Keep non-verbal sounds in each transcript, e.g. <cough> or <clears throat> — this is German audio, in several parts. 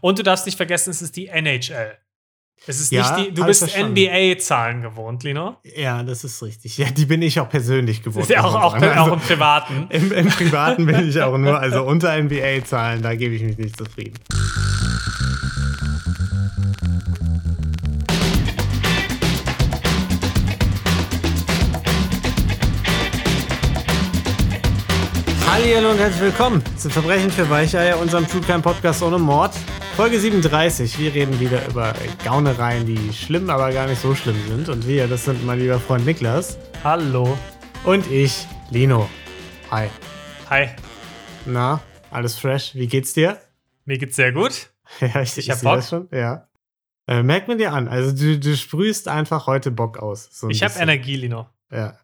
Und du darfst nicht vergessen, es ist die NHL. Es ist Ja, nicht die, du bist. NBA-Zahlen gewohnt, Lino. Ja, das ist richtig. Ja, die bin ich auch persönlich gewohnt. Ist ja auch, auch, Also, auch im Privaten. <laughs> Im, Im Privaten bin ich auch nur, also unter NBA-Zahlen, da gebe ich mich nicht zufrieden. Hallo und herzlich willkommen zu Verbrechen für Weicheier, unserem True Crime Podcast ohne Mord. Folge 37. Wir reden wieder über Gaunereien, die schlimm, aber gar nicht so schlimm sind. Und wir, das sind mein lieber Freund Niklas Hallo. und ich, Lino. Hi. Hi. Na, alles fresh? Wie geht's dir? Mir geht's sehr gut. <laughs> Ja, ich, Ich hab seh Bock. das schon. Ja. Äh, merkt man dir an. Also du, du sprühst einfach heute Bock aus. So Ich habe bisschen. Energie, Lino. Ja.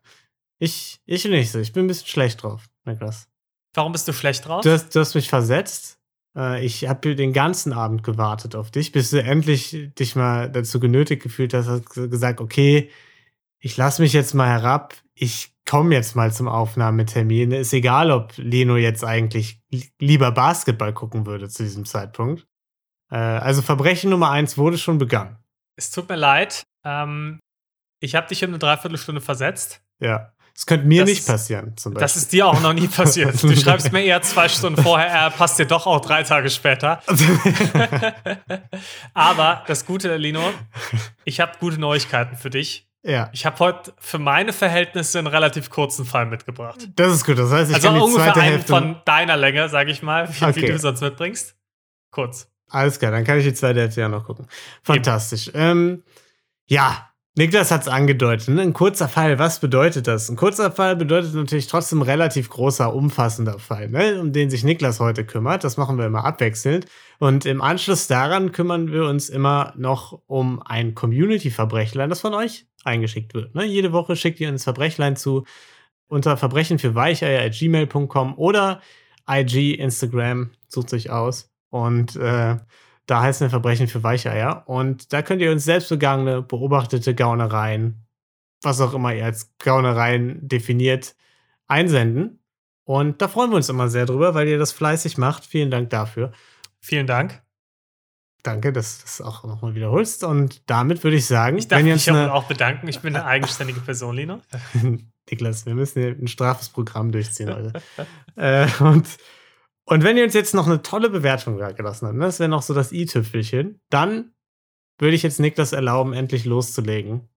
Ich, ich nicht so. Ich bin ein bisschen schlecht drauf, Niklas. Warum bist du schlecht drauf? Du hast, du hast mich versetzt. Äh, ich habe den ganzen Abend gewartet auf dich, bis du endlich dich mal dazu genötigt gefühlt hast, hast gesagt, okay, ich lasse mich jetzt mal herab. Ich komme jetzt mal zum Aufnahmetermin. Ist egal, ob Leno jetzt eigentlich li- lieber Basketball gucken würde zu diesem Zeitpunkt. Äh, also Verbrechen Nummer eins wurde schon begangen. es tut mir leid. Ähm, ich habe dich um eine Dreiviertelstunde versetzt. Ja. Das könnte mir Das nicht passieren, zum Beispiel. Das ist dir auch noch nie passiert. Du schreibst mir eher zwei Stunden <laughs> vorher, er passt dir doch auch drei Tage später. <laughs> Aber das Gute, Lino, ich habe gute Neuigkeiten für dich. ja, Ich habe heute für meine Verhältnisse einen relativ kurzen Fall mitgebracht. das ist gut. Das heißt, ich Also kann die ungefähr zweite einen Hälfte. von deiner Länge, sage ich mal, wie, wie Okay. du sonst mitbringst. Kurz. Alles klar, dann kann ich die zweite Hälfte ja noch gucken. Fantastisch. Ähm, ja, Niklas hat es angedeutet. Ne? Ein kurzer Fall, was bedeutet das? Ein kurzer Fall bedeutet natürlich trotzdem relativ großer, umfassender Fall, ne? um den sich Niklas heute kümmert. Das machen wir immer abwechselnd. Und im Anschluss daran kümmern wir uns immer noch um ein Community-Verbrechlein, das von euch eingeschickt wird. Ne? Jede Woche schickt ihr uns Verbrechlein zu unter Verbrechen für gmail.com oder IG, Instagram, sucht sich aus. Und äh, da heißen wir Verbrechen für Weicheier. Und da könnt ihr uns selbst begangene, beobachtete Gaunereien, was auch immer ihr als Gaunereien definiert, einsenden. Und da freuen wir uns immer sehr drüber, weil ihr das fleißig macht. Vielen Dank dafür. Vielen Dank. Danke, dass du das auch nochmal wiederholst. Und damit würde ich sagen, Ich darf mich eine, auch bedanken. Ich bin eine eigenständige Person, Lino. <laughs> Niklas, wir müssen hier ein strafes Programm durchziehen heute. <laughs> äh, und, und wenn ihr uns jetzt noch eine tolle Bewertung gelassen habt, ne, das wäre noch so das i-Tüpfelchen, dann würde ich jetzt Niklas erlauben, endlich loszulegen.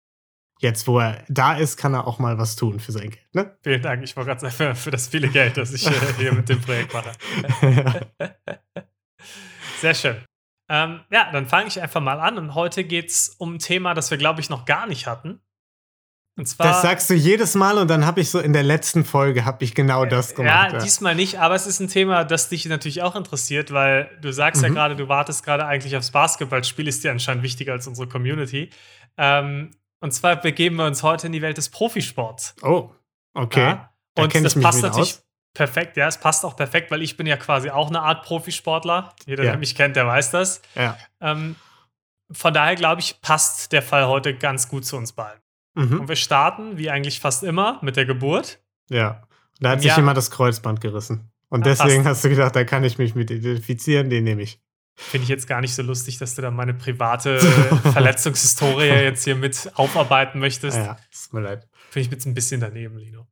Jetzt, wo er da ist, kann er auch mal was tun für sein Geld. Ne? Vielen Dank. Ich wollte gerade sagen, für, für das viele Geld, das ich äh, hier mit dem Projekt mache. <laughs> Sehr schön. Ähm, ja, dann fange ich einfach mal an. Und heute geht es um ein Thema, das wir, glaube ich, noch gar nicht hatten. Und zwar. das sagst du jedes Mal und dann habe ich so in der letzten Folge habe ich genau das gemacht. ja, diesmal nicht, aber es ist ein Thema, das dich natürlich auch interessiert, weil du sagst ja Mhm. gerade, du wartest gerade eigentlich aufs Basketballspiel, ist dir anscheinend wichtiger als unsere Community. Ähm, und zwar begeben wir uns heute in die Welt des Profisports. Oh, okay. Ja? Da Und kenn das passt natürlich aus. perfekt, ja, es passt auch perfekt, weil ich bin ja quasi auch eine Art Profisportler. Jeder, Ja. der mich kennt, der weiß das. Ja. Ähm, von daher glaube ich, passt der Fall heute ganz gut zu uns beiden. Mhm. Und wir starten, wie eigentlich fast immer, mit der Geburt. Ja. Da hat sich Ja. jemand das Kreuzband gerissen. Und Ja, deswegen passt. hast du gedacht, da kann ich mich mit identifizieren, den nehme ich. Finde ich jetzt gar nicht so lustig, dass du da meine private <laughs> Verletzungshistorie jetzt hier mit aufarbeiten möchtest. Ja, ist mir leid. Finde ich jetzt ein bisschen daneben, Lino.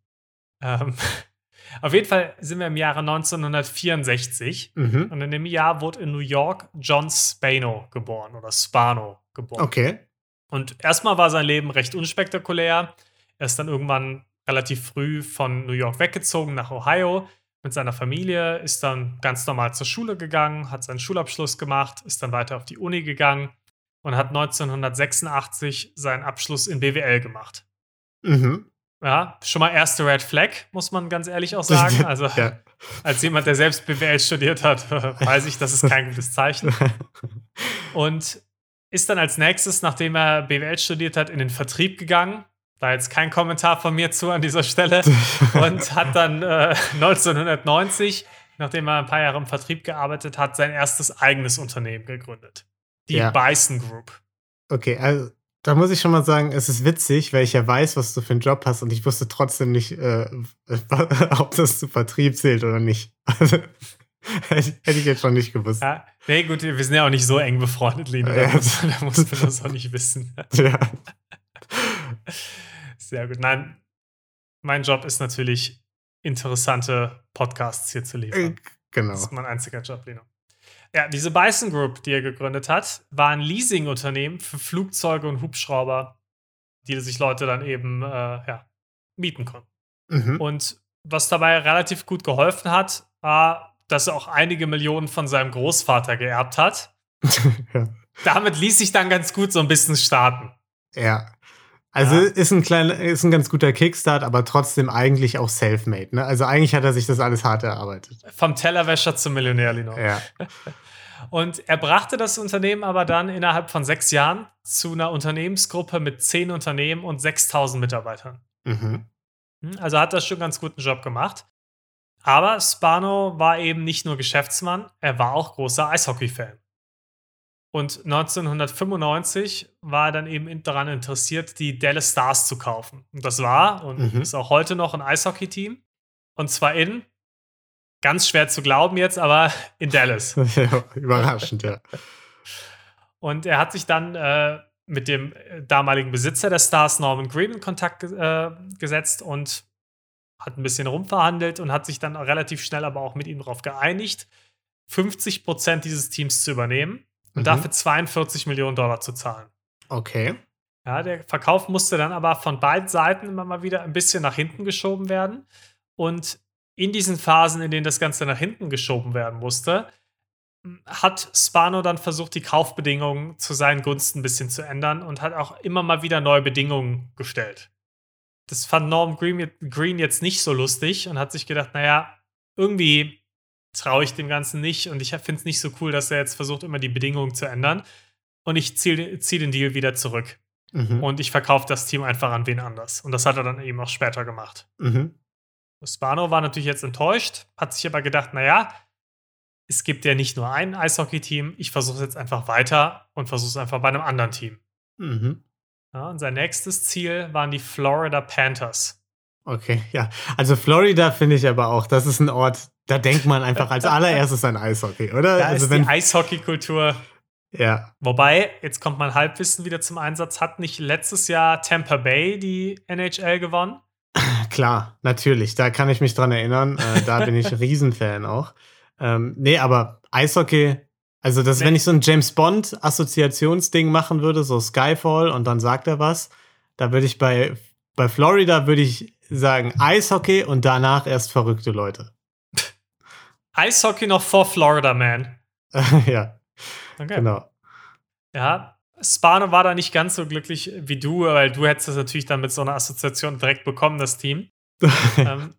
Ähm, <laughs> auf jeden Fall sind wir im Jahre 1964 Mhm. und in dem Jahr wurde in New York John Spano geboren oder Spano geboren. Okay. Und erstmal war sein Leben recht unspektakulär. Er ist dann irgendwann relativ früh von New York weggezogen nach Ohio mit seiner Familie, ist dann ganz normal zur Schule gegangen, hat seinen Schulabschluss gemacht, ist dann weiter auf die Uni gegangen und hat 1986 seinen Abschluss in BWL gemacht. Mhm. Ja, schon mal erste Red Flag, muss man ganz ehrlich auch <laughs> sagen. Also ja. als jemand, der selbst BWL studiert hat, <laughs> weiß ich, das ist kein gutes Zeichen. <laughs> Und ist dann als nächstes, nachdem er BWL studiert hat, in den Vertrieb gegangen. Da jetzt kein Kommentar von mir zu an dieser Stelle. <laughs> Und hat dann äh, 1990, nachdem er ein paar Jahre im Vertrieb gearbeitet hat, sein erstes eigenes Unternehmen gegründet. Die Ja. Bison Group. Okay, also da muss ich schon mal sagen, es ist witzig, weil ich ja weiß, was du für einen Job hast und ich wusste trotzdem nicht, äh, <laughs> ob das zu Vertrieb zählt oder nicht. <laughs> <laughs> Hätte ich jetzt schon nicht gewusst. Ja, nee, gut, wir sind ja auch nicht so eng befreundet, Lino. Da, Ja. muss, <laughs> da muss man das auch nicht wissen. <laughs> Ja. Sehr gut. Nein, mein Job ist natürlich, interessante Podcasts hier zu liefern. Genau. Das ist mein einziger Job, Lino. Ja, diese Bison Group, die er gegründet hat, war ein Leasingunternehmen für Flugzeuge und Hubschrauber, die sich Leute dann eben äh, ja, mieten konnten. Mhm. Und was dabei relativ gut geholfen hat, war, dass er auch einige Millionen von seinem Großvater geerbt hat. <laughs> ja. Damit ließ sich dann ganz gut so ein bisschen starten. ja. Also Ja. ist ein kleiner, ist ein ganz guter Kickstart, aber trotzdem eigentlich auch self-made. Ne? Also eigentlich hat er sich das alles hart erarbeitet. Vom Tellerwäscher zum Millionär, Lino. Ja. <laughs> Und er brachte das Unternehmen aber dann innerhalb von sechs Jahren zu einer Unternehmensgruppe mit zehn Unternehmen und 6000 Mitarbeitern. Mhm. Hm, Also hat das schon einen ganz guten Job gemacht. Aber Spano war eben nicht nur Geschäftsmann, er war auch großer Eishockey-Fan. Und 1995 war er dann eben daran interessiert, die Dallas Stars zu kaufen. Und das war und Mhm. ist auch heute noch ein Eishockey-Team. Und zwar in, ganz schwer zu glauben jetzt, aber in Dallas. <laughs> ja. Überraschend, ja. Und er hat sich dann äh, mit dem damaligen Besitzer der Stars, Norman Green, in Kontakt äh, gesetzt und hat ein bisschen rumverhandelt und hat sich dann relativ schnell aber auch mit ihm darauf geeinigt, 50 Prozent dieses Teams zu übernehmen und Mhm. dafür 42 Millionen Dollar zu zahlen. Okay. Ja, der Verkauf musste dann aber von beiden Seiten immer mal wieder ein bisschen nach hinten geschoben werden. Und in diesen Phasen, in denen das Ganze nach hinten geschoben werden musste, hat Spano dann versucht, die Kaufbedingungen zu seinen Gunsten ein bisschen zu ändern und hat auch immer mal wieder neue Bedingungen gestellt. Das fand Norm Green, Green jetzt nicht so lustig und hat sich gedacht, naja, irgendwie traue ich dem Ganzen nicht und ich finde es nicht so cool, dass er jetzt versucht, immer die Bedingungen zu ändern. Und ich ziehe zieh den Deal wieder zurück. Mhm. Und ich verkaufe das Team einfach an wen anders. Und das hat er dann eben auch später gemacht. Mhm. Spano war natürlich jetzt enttäuscht, hat sich aber gedacht, naja, es gibt ja nicht nur ein Eishockey-Team, ich versuche es jetzt einfach weiter und versuche es einfach bei einem anderen Team. Mhm. Ja, und sein nächstes Ziel waren die Florida Panthers. Okay, ja. Also Florida finde ich aber auch, das ist ein Ort, da denkt man einfach als <laughs> allererstes an Eishockey, oder? Da also ist die Eishockey-Kultur. ja, Wobei, jetzt kommt mein Halbwissen wieder zum Einsatz, hat nicht letztes Jahr Tampa Bay die NHL gewonnen? <clears throat> klar, natürlich, da kann ich mich dran erinnern. Äh, da bin ich <laughs> Riesenfan auch. Ähm, nee, aber Eishockey, also das, Nee. wenn ich so ein James Bond Assoziationsding machen würde, so Skyfall und dann sagt er was, da würde ich bei, bei Florida würde ich sagen Eishockey und danach erst verrückte Leute. <laughs> Eishockey noch vor Florida Man. <laughs> ja, Okay. genau. Ja, Spano war da nicht ganz so glücklich wie du, weil du hättest das natürlich dann mit so einer Assoziation direkt bekommen, das Team. <laughs> ähm,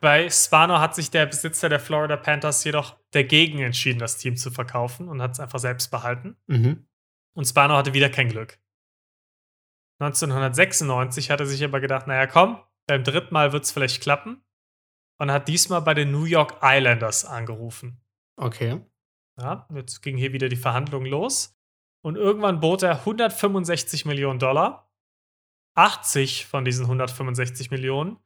bei Spano hat sich der Besitzer der Florida Panthers jedoch dagegen entschieden, das Team zu verkaufen und hat es einfach selbst behalten. mhm. Und Spano hatte wieder kein Glück. 1996 hat er sich aber gedacht, naja, komm, beim dritten Mal wird es vielleicht klappen. Und hat diesmal bei den New York Islanders angerufen. Okay. Ja, jetzt ging hier wieder die Verhandlung los. Und irgendwann bot er 165 Millionen Dollar. 80 von diesen 165 Millionen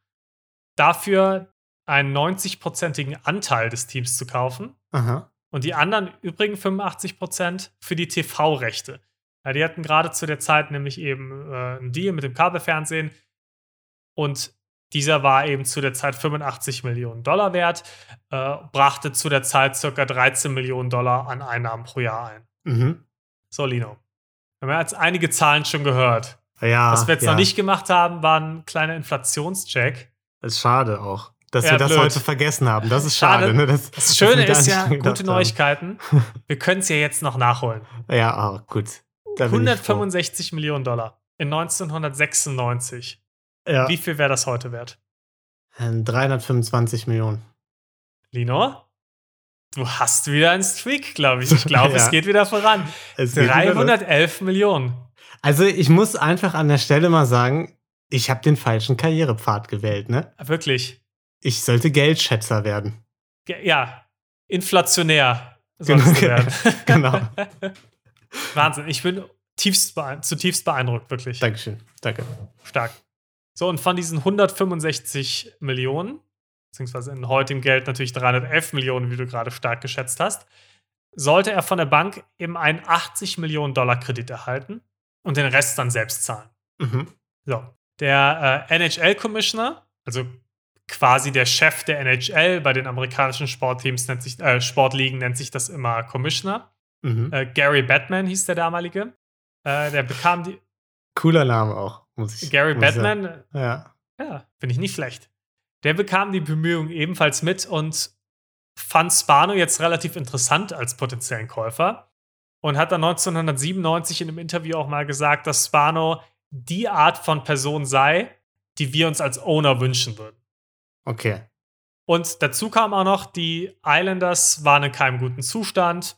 dafür einen 90-prozentigen Anteil des Teams zu kaufen Aha. und die anderen übrigen 85 Prozent für die TV-Rechte. Ja, die hatten gerade zu der Zeit nämlich eben äh, einen Deal mit dem Kabelfernsehen und dieser war eben zu der Zeit 85 Millionen Dollar wert, äh, brachte zu der Zeit circa 13 Millionen Dollar an Einnahmen pro Jahr ein. Mhm. So, Lino. Wir haben jetzt einige Zahlen schon gehört. Ja. Was wir jetzt ja. noch nicht gemacht haben, war ein kleiner Inflationscheck. Das ist schade auch, dass Ja, wir das blöd. heute vergessen haben. Das ist schade. Schade. Ne? Das, Das Schöne ist ja, gute haben. Neuigkeiten. <laughs> Wir können es ja jetzt noch nachholen. Ja, ah, gut. Da bin ich froh. 165 Millionen Dollar in 1996. Ja. Wie viel wäre das heute wert? Ähm, 325 Millionen. Lino? Du hast wieder einen Streak, glaube ich. Ich glaube, <laughs> Ja. es geht wieder voran. Es geht wieder los. 311 Millionen. Also ich muss einfach an der Stelle mal sagen, ich habe den falschen Karrierepfad gewählt. Ne? Wirklich. Ich sollte Geldschätzer werden. Ja, inflationär sollst du werden. <laughs> genau. <laughs> Wahnsinn. Ich bin tiefst zutiefst beeindruckt, wirklich. Dankeschön. Danke. Stark. So, und von diesen 165 Millionen beziehungsweise in heutigem Geld natürlich 311 Millionen, wie du gerade stark geschätzt hast, sollte er von der Bank eben einen 80 Millionen Dollar Kredit erhalten und den Rest dann selbst zahlen. Mhm. So. Der äh, NHL-Commissioner, also quasi der Chef der NHL bei den amerikanischen Sportteams nennt sich, äh, Sportligen nennt sich das immer Commissioner. Mhm. Äh, Gary Batman hieß der damalige. Äh, der bekam die. Cooler Name auch, muss ich Gary muss Batman, sagen. Ja. ja, finde ich nicht schlecht. Der bekam die Bemühungen ebenfalls mit und fand Spano jetzt relativ interessant als potenziellen Käufer und hat dann 1997 in einem Interview auch mal gesagt, dass Spano die Art von Person sei, die wir uns als Owner wünschen würden. Okay. Und dazu kam auch noch, die Islanders waren in keinem guten Zustand.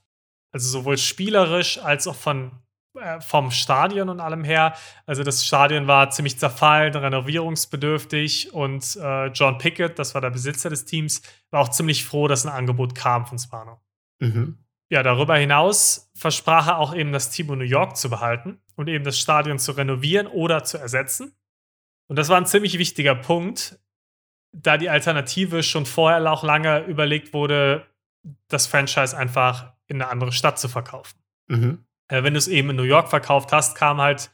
Also sowohl spielerisch als auch von, äh, vom Stadion und allem her. Also das Stadion war ziemlich zerfallen, renovierungsbedürftig und äh, John Pickett, das war der Besitzer des Teams, war auch ziemlich froh, dass ein Angebot kam von Spano. Mhm. Ja, darüber hinaus versprach er auch eben das Team in New York zu behalten und eben das Stadion zu renovieren oder zu ersetzen. Und das war ein ziemlich wichtiger Punkt, da die Alternative schon vorher auch lange überlegt wurde, das Franchise einfach in eine andere Stadt zu verkaufen. Mhm. Äh, wenn du es eben in New York verkauft hast, kam halt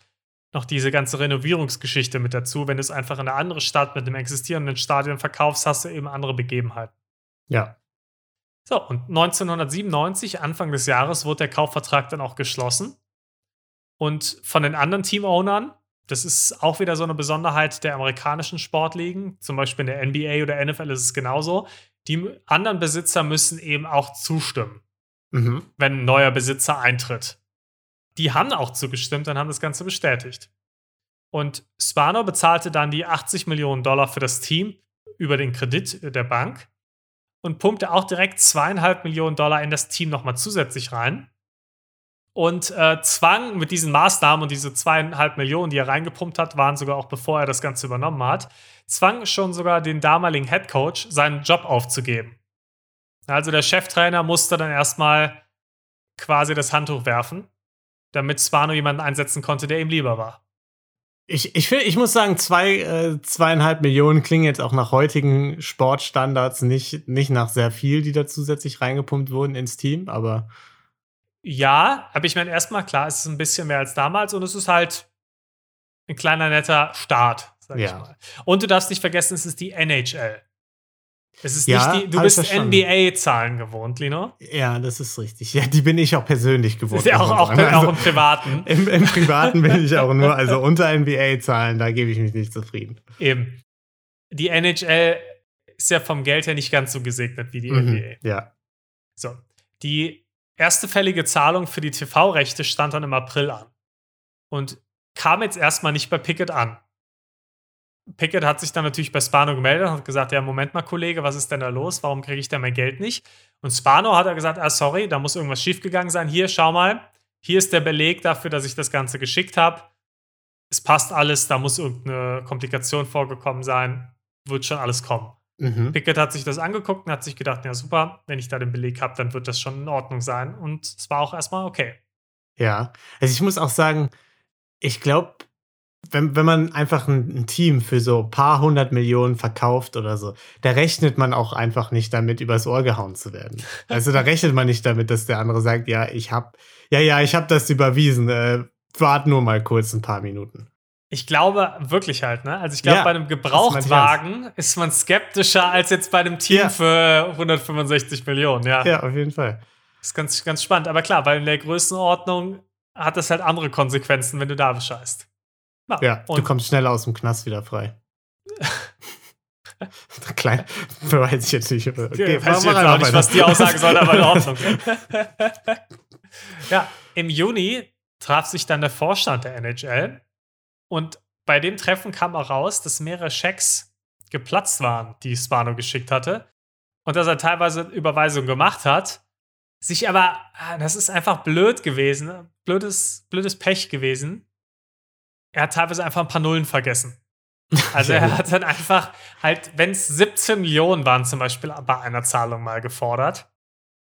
noch diese ganze Renovierungsgeschichte mit dazu. Wenn du es einfach in eine andere Stadt mit einem existierenden Stadion verkaufst, hast du eben andere Begebenheiten. Ja. So, und 1997, Anfang des Jahres, wurde der Kaufvertrag dann auch geschlossen. Und von den anderen Teamownern, das ist auch wieder so eine Besonderheit der amerikanischen Sportligen, zum Beispiel in der NBA oder NFL ist es genauso. Die anderen Besitzer müssen eben auch zustimmen, Mhm. wenn ein neuer Besitzer eintritt. Die haben auch zugestimmt und haben das Ganze bestätigt. Und Spano bezahlte dann die 80 Millionen Dollar für das Team über den Kredit der Bank und pumpte auch direkt zweieinhalb Millionen Dollar in das Team nochmal zusätzlich rein und äh, zwang mit diesen Maßnahmen und diese zweieinhalb Millionen, die er reingepumpt hat, waren sogar auch bevor er das Ganze übernommen hat, zwang schon sogar den damaligen Head Coach seinen Job aufzugeben. Also der Cheftrainer musste dann erstmal quasi das Handtuch werfen, damit Spano jemanden einsetzen konnte, der ihm lieber war. Ich, ich, find, ich muss sagen, zwei, äh, zweieinhalb Millionen klingen jetzt auch nach heutigen Sportstandards nicht, nicht nach sehr viel, die da zusätzlich reingepumpt wurden ins Team, aber Ja, aber ich meine, erstmal klar, es ist ein bisschen mehr als damals und es ist halt ein kleiner netter Start, sag ich Ja. mal. Und du darfst nicht vergessen, es ist die NHL. Es ist Ja, nicht die, du bist. NBA-Zahlen gewohnt, Lino. ja, das ist richtig. Ja, die bin ich auch persönlich gewohnt. Ja auch, auch, sagen. auch Also, im Privaten. im, Im Privaten bin ich auch nur, also unter NBA-Zahlen, da gebe ich mich nicht zufrieden. Eben. Die NHL ist ja vom Geld her nicht ganz so gesegnet wie die Mhm, NBA. ja. So. Die erste fällige Zahlung für die TV-Rechte stand dann im April an. Und kam jetzt erstmal nicht bei Pickett an. Pickett hat sich dann natürlich bei Spano gemeldet und hat gesagt: Ja, Moment mal, Kollege, was ist denn da los? Warum kriege ich denn mein Geld nicht? Und Spano hat er gesagt: Ah, sorry, da muss irgendwas schiefgegangen sein. Hier, schau mal. Hier ist der Beleg dafür, dass ich das Ganze geschickt habe. Es passt alles, da muss irgendeine Komplikation vorgekommen sein. Wird schon alles kommen. Mhm. Pickett hat sich das angeguckt und hat sich gedacht, ja super, wenn ich da den Beleg habe, dann wird das schon in Ordnung sein. Und es war auch erstmal okay. Ja, also ich muss auch sagen, ich glaube, wenn, wenn man einfach ein, ein Team für so ein paar hundert Millionen verkauft oder so, da rechnet man auch einfach nicht damit, übers Ohr gehauen zu werden. Also da rechnet man nicht damit, dass der andere sagt, ja, ich hab, ja, ja, ich hab das überwiesen, äh, wart nur mal kurz ein paar Minuten. Ich glaube wirklich halt, ne? Also ich glaube, Ja, bei einem Gebrauchtwagen ist man skeptischer als jetzt bei einem Team Ja. für 165 Millionen, ja. Ja, auf jeden Fall. Ist ganz, ganz spannend. Aber klar, weil in der Größenordnung hat das halt andere Konsequenzen, wenn du da bescheißt. Ja, du und kommst schneller aus dem Knast wieder frei. <laughs> Klein, weiß ich jetzt nicht. Okay, weiß ich jetzt auch nicht, was die Aussage soll, aber in Ordnung. <laughs> ja, im Juni traf sich dann der Vorstand der NHL und bei dem Treffen kam auch raus, dass mehrere Schecks geplatzt waren, die Spano geschickt hatte und dass er teilweise Überweisungen gemacht hat, sich aber, ah, das ist einfach blöd gewesen, blödes, blödes Pech gewesen. Er hat teilweise einfach ein paar Nullen vergessen. <laughs> Also er hat dann einfach halt, wenn es 17 Millionen waren zum Beispiel bei einer Zahlung mal gefordert,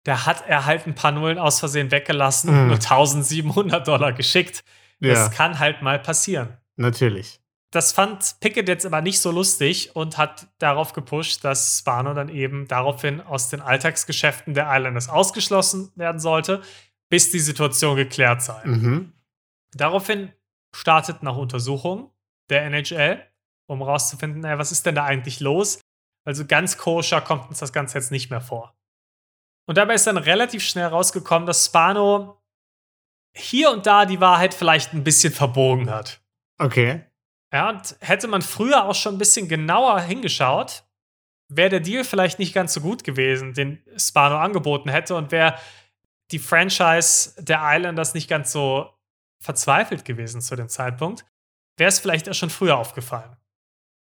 da hat er halt ein paar Nullen aus Versehen weggelassen und Mhm. nur 1700 Dollar geschickt. Ja, Das kann halt mal passieren. natürlich. das fand Pickett jetzt aber nicht so lustig und hat darauf gepusht, dass Spano dann eben daraufhin aus den Alltagsgeschäften der Islanders ausgeschlossen werden sollte, bis die Situation geklärt sei. Mhm. Daraufhin startet nach Untersuchung der NHL, um rauszufinden, naja, was ist denn da eigentlich los? Also ganz koscher kommt uns das Ganze jetzt nicht mehr vor. Und dabei ist dann relativ schnell rausgekommen, dass Spano hier und da die Wahrheit vielleicht ein bisschen verbogen hat. Okay. Ja, und hätte man früher auch schon ein bisschen genauer hingeschaut, wäre der Deal vielleicht nicht ganz so gut gewesen, den Spano angeboten hätte und wäre die Franchise der Islanders nicht ganz so verzweifelt gewesen zu dem Zeitpunkt, wäre es vielleicht auch schon früher aufgefallen.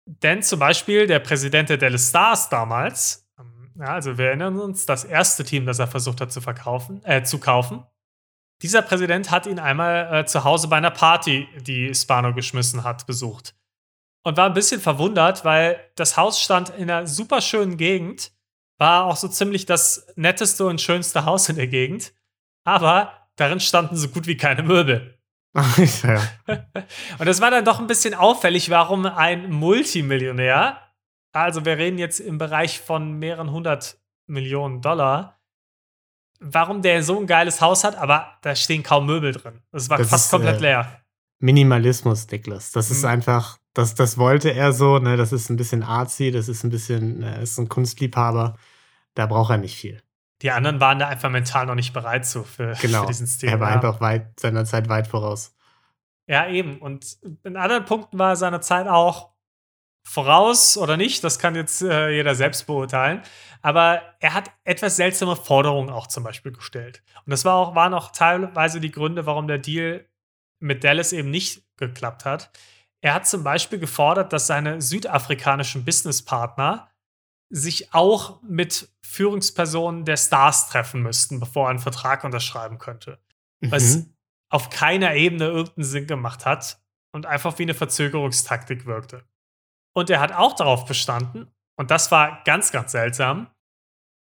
Denn zum Beispiel der Präsident der Dallas Stars damals, ähm, ja, also wir erinnern uns, das erste Team, das er versucht hat zu verkaufen, äh, zu kaufen, dieser Präsident hat ihn einmal äh, zu Hause bei einer Party, die Spano geschmissen hat, besucht. Und war ein bisschen verwundert, weil das Haus stand in einer super schönen Gegend, war auch so ziemlich das netteste und schönste Haus in der Gegend, aber darin standen so gut wie keine Möbel. <laughs> ja. Und das war dann doch ein bisschen auffällig, warum ein Multimillionär, also wir reden jetzt im Bereich von mehreren hundert Millionen Dollar, warum der so ein geiles Haus hat, aber da stehen kaum Möbel drin. Das war Das fast ist, komplett äh, leer. Minimalismus, Niklas. Das ist Mhm. einfach, das, das wollte er so, ne? Das ist ein bisschen artsy, das ist ein bisschen, er ist ein Kunstliebhaber. Da braucht er nicht viel. Die anderen waren da einfach mental noch nicht bereit zu für, Genau. für diesen Stil. er war ja. einfach weit, seiner Zeit weit voraus. ja, eben. Und in anderen Punkten war er seiner Zeit auch voraus oder nicht. Das kann jetzt äh, jeder selbst beurteilen. Aber er hat etwas seltsame Forderungen auch zum Beispiel gestellt. Und das war auch, waren auch teilweise die Gründe, warum der Deal mit Dallas eben nicht geklappt hat. Er hat zum Beispiel gefordert, dass seine südafrikanischen Businesspartner sich auch mit Führungspersonen der Stars treffen müssten, bevor er einen Vertrag unterschreiben könnte. Was Mhm. auf keiner Ebene irgendeinen Sinn gemacht hat und einfach wie eine Verzögerungstaktik wirkte. Und er hat auch darauf bestanden, und das war ganz, ganz seltsam,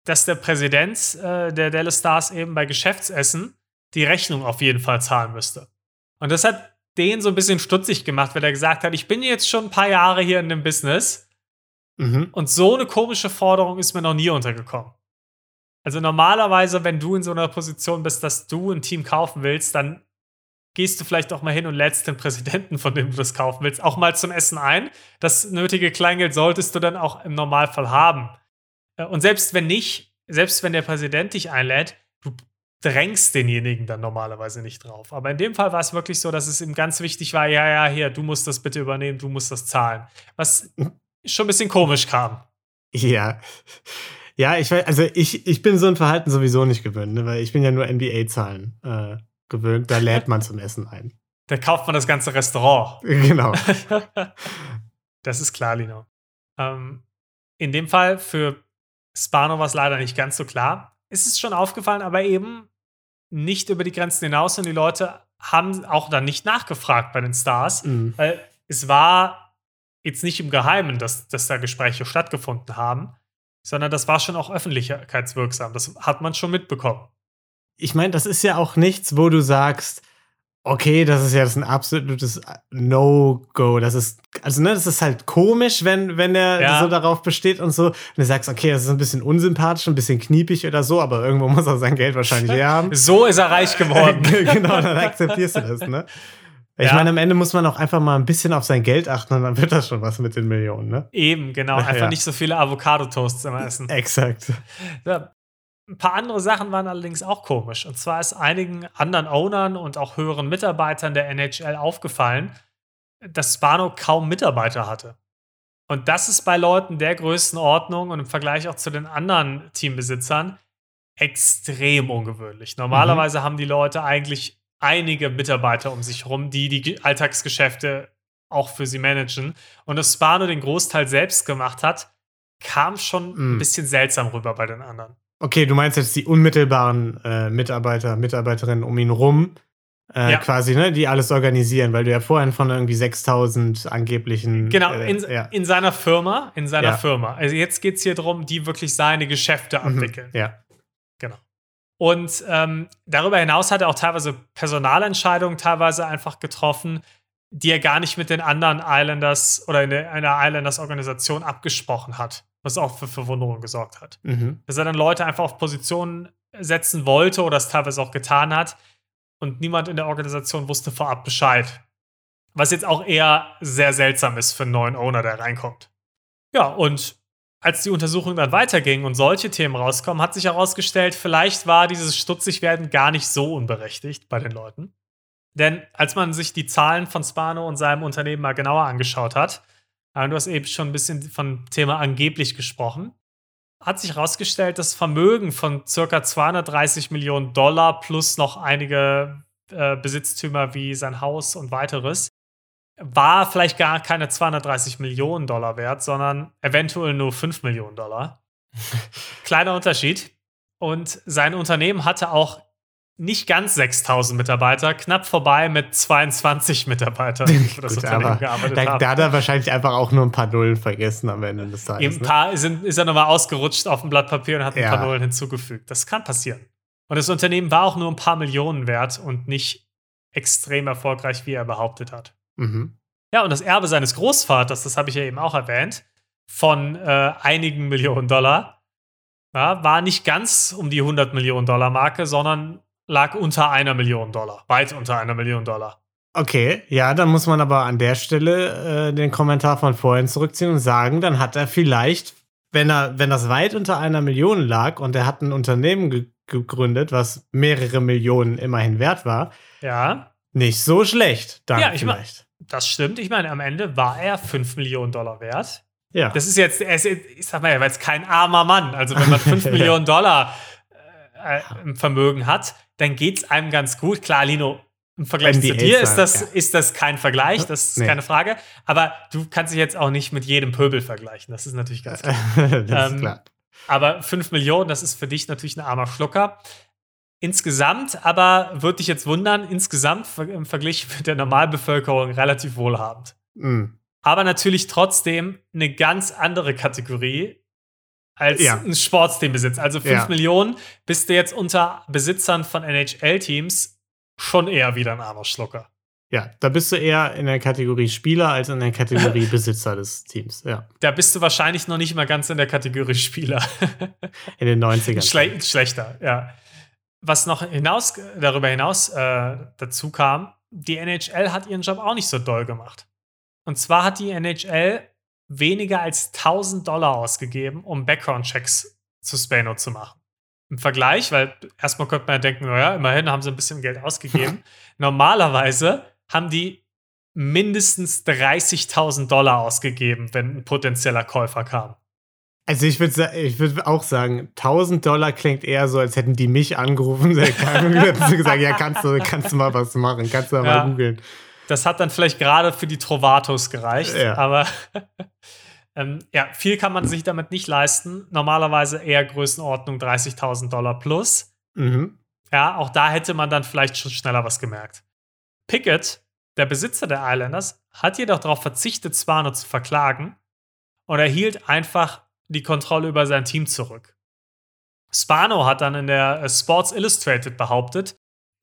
dass der Präsident äh, der Dallas Stars eben bei Geschäftsessen die Rechnung auf jeden Fall zahlen müsste. Und das hat den so ein bisschen stutzig gemacht, weil er gesagt hat, ich bin jetzt schon ein paar Jahre hier in dem Business Mhm. und so eine komische Forderung ist mir noch nie untergekommen. Also normalerweise, wenn du in so einer Position bist, dass du ein Team kaufen willst, dann gehst du vielleicht auch mal hin und lädst den Präsidenten, von dem du das kaufen willst, auch mal zum Essen ein. Das nötige Kleingeld solltest du dann auch im Normalfall haben. Äh, Und selbst wenn nicht, selbst wenn der Präsident dich einlädt, du drängst denjenigen dann normalerweise nicht drauf. Aber in dem Fall war es wirklich so, dass es ihm ganz wichtig war, ja, ja, hier, du musst das bitte übernehmen, du musst das zahlen. Was schon ein bisschen komisch kam. Ja. Ja, ich weiß, also ich, ich bin so ein Verhalten sowieso nicht gewöhnt, ne? weil ich bin ja nur NBA-Zahlen äh, gewöhnt. Da lädt man zum Essen ein. Da kauft man das ganze Restaurant. <laughs> Genau. <laughs> das ist klar, Lino. Ähm, in dem Fall für Spano war es leider nicht ganz so klar. Es ist schon aufgefallen, aber eben nicht über die Grenzen hinaus und die Leute haben auch dann nicht nachgefragt bei den Stars, Mhm. weil es war jetzt nicht im Geheimen, dass, dass da Gespräche stattgefunden haben, sondern das war schon auch öffentlichkeitswirksam. Das hat man schon mitbekommen. Ich meine, das ist ja auch nichts, wo du sagst, okay, das ist ja das ist ein absolutes No-Go. Das ist, also ne, das ist halt komisch, wenn, wenn er Ja. so darauf besteht und so. Und du sagst, okay, das ist ein bisschen unsympathisch, ein bisschen kniepig oder so, aber irgendwo <laughs> muss er sein Geld wahrscheinlich <laughs> her haben. So ist er reich geworden. <laughs> genau, dann akzeptierst du das, ne? Ich Ja. meine, am Ende muss man auch einfach mal ein bisschen auf sein Geld achten und dann wird das schon was mit den Millionen, ne? Eben, genau. Einfach Ja. nicht so viele Avocado-Toasts immer essen. Exakt. Ja, ein paar andere Sachen waren allerdings auch komisch. Und zwar ist einigen anderen Ownern und auch höheren Mitarbeitern der NHL aufgefallen, dass Spano kaum Mitarbeiter hatte. Und das ist bei Leuten der Größenordnung und im Vergleich auch zu den anderen Teambesitzern extrem ungewöhnlich. Normalerweise haben die Leute eigentlich einige Mitarbeiter um sich herum, die die Ge- Alltagsgeschäfte auch für sie managen. Und dass Spano den Großteil selbst gemacht hat, kam schon ein Mm. bisschen seltsam rüber bei den anderen. Okay, du meinst jetzt die unmittelbaren äh, Mitarbeiter, Mitarbeiterinnen um ihn rum, äh, Ja. quasi, ne, die alles organisieren, weil du ja vorhin von irgendwie 6000 angeblichen. Genau, äh, in, ja. in seiner Firma, in seiner Ja. Firma. Also jetzt geht es hier darum, die wirklich seine Geschäfte Mhm, abwickeln. Ja. Und ähm, darüber hinaus hat er auch teilweise Personalentscheidungen teilweise einfach getroffen, die er gar nicht mit den anderen Islanders oder in einer Islanders-Organisation abgesprochen hat, was auch für Verwunderung gesorgt hat. Mhm. Dass er dann Leute einfach auf Positionen setzen wollte oder es teilweise auch getan hat und niemand in der Organisation wusste vorab Bescheid. Was jetzt auch eher sehr seltsam ist für einen neuen Owner, der reinkommt. Ja, und als die Untersuchung dann weiterging und solche Themen rauskommen, hat sich herausgestellt, vielleicht war dieses Stutzigwerden gar nicht so unberechtigt bei den Leuten. Denn als man sich die Zahlen von Spano und seinem Unternehmen mal genauer angeschaut hat, äh, du hast eben schon ein bisschen vom Thema angeblich gesprochen, hat sich herausgestellt, das Vermögen von circa 230 Millionen Dollar plus noch einige äh, Besitztümer wie sein Haus und weiteres war vielleicht gar keine 230 Millionen Dollar wert, sondern eventuell nur 5 Millionen Dollar. <laughs> Kleiner Unterschied. Und sein Unternehmen hatte auch nicht ganz 6000 Mitarbeiter, knapp vorbei mit 22 Mitarbeitern, die <laughs> für das Gut, Unternehmen gearbeitet da, haben. da hat er wahrscheinlich einfach auch nur ein paar Nullen vergessen am Ende des Tages. Eben ein Ne? paar sind, ist er nochmal ausgerutscht auf dem Blatt Papier und hat ein Ja. paar Nullen hinzugefügt. Das kann passieren. Und das Unternehmen war auch nur ein paar Millionen wert und nicht extrem erfolgreich, wie er behauptet hat. Mhm. Ja, und das Erbe seines Großvaters, das habe ich ja eben auch erwähnt, von äh, einigen Millionen Dollar, ja, war nicht ganz um die 100 Millionen Dollar Marke, sondern lag unter einer Million Dollar, weit unter einer Million Dollar. Okay, ja, dann muss man aber an der Stelle äh, den Kommentar von vorhin zurückziehen und sagen, dann hat er vielleicht, wenn er, wenn das weit unter einer Million lag und er hat ein Unternehmen ge gegründet, was mehrere Millionen immerhin wert war, Ja, nicht so schlecht. Dann Ja, ich mein- vielleicht. das stimmt. Ich meine, am Ende war er 5 Millionen Dollar wert. ja. Das ist jetzt, ich sag mal, er war jetzt kein armer Mann. Also, wenn man <laughs> 5 Millionen Dollar äh, im Vermögen hat, dann geht es einem ganz gut. Klar, Lino, im Vergleich zu dir ist das, ja. ist das kein Vergleich, das ist Nee. keine Frage. Aber du kannst dich jetzt auch nicht mit jedem Pöbel vergleichen. Das ist natürlich ganz klar. <laughs> das Ähm, ist klar. Aber 5 Millionen, das ist für dich natürlich ein armer Schlucker. Insgesamt aber würde dich jetzt wundern, insgesamt im Vergleich <laughs> mit der Normalbevölkerung relativ wohlhabend. Mhm. Aber natürlich trotzdem eine ganz andere Kategorie als Ja. ein Sportsteambesitz. Also 5 Ja. Millionen bist du jetzt unter Besitzern von NHL-Teams schon eher wieder ein armer Schlucker. Ja, da bist du eher in der Kategorie Spieler als in der Kategorie <laughs> Besitzer des Teams. Ja, Da bist du wahrscheinlich noch nicht mal ganz in der Kategorie Spieler. in den 90ern. <laughs> Schle schlechter, ja. Was noch hinaus, darüber hinaus äh, dazu kam, die NHL hat ihren Job auch nicht so doll gemacht. Und zwar hat die NHL weniger als 1000 Dollar ausgegeben, um Background-Checks zu Spano zu machen. Im Vergleich, weil erstmal könnte man ja denken, naja, immerhin haben sie ein bisschen Geld ausgegeben. <laughs> Normalerweise haben die mindestens 30.000 Dollar ausgegeben, wenn ein potenzieller Käufer kam. Also ich würde ich würd auch sagen, 1000 Dollar klingt eher so, als hätten die mich angerufen <laughs> und gesagt, ja, kannst du, kannst du mal was machen, kannst du mal Ja. googeln. Das hat dann vielleicht gerade für die Trovatos gereicht, Ja. aber <laughs> ähm, ja, viel kann man sich damit nicht leisten. Normalerweise eher Größenordnung 30.000 Dollar plus. Mhm. Ja, auch da hätte man dann vielleicht schon schneller was gemerkt. Pickett, der Besitzer der Islanders, hat jedoch darauf verzichtet, Spano zu verklagen und erhielt einfach die Kontrolle über sein Team zurück. Spano hat dann in der äh, Sports Illustrated behauptet,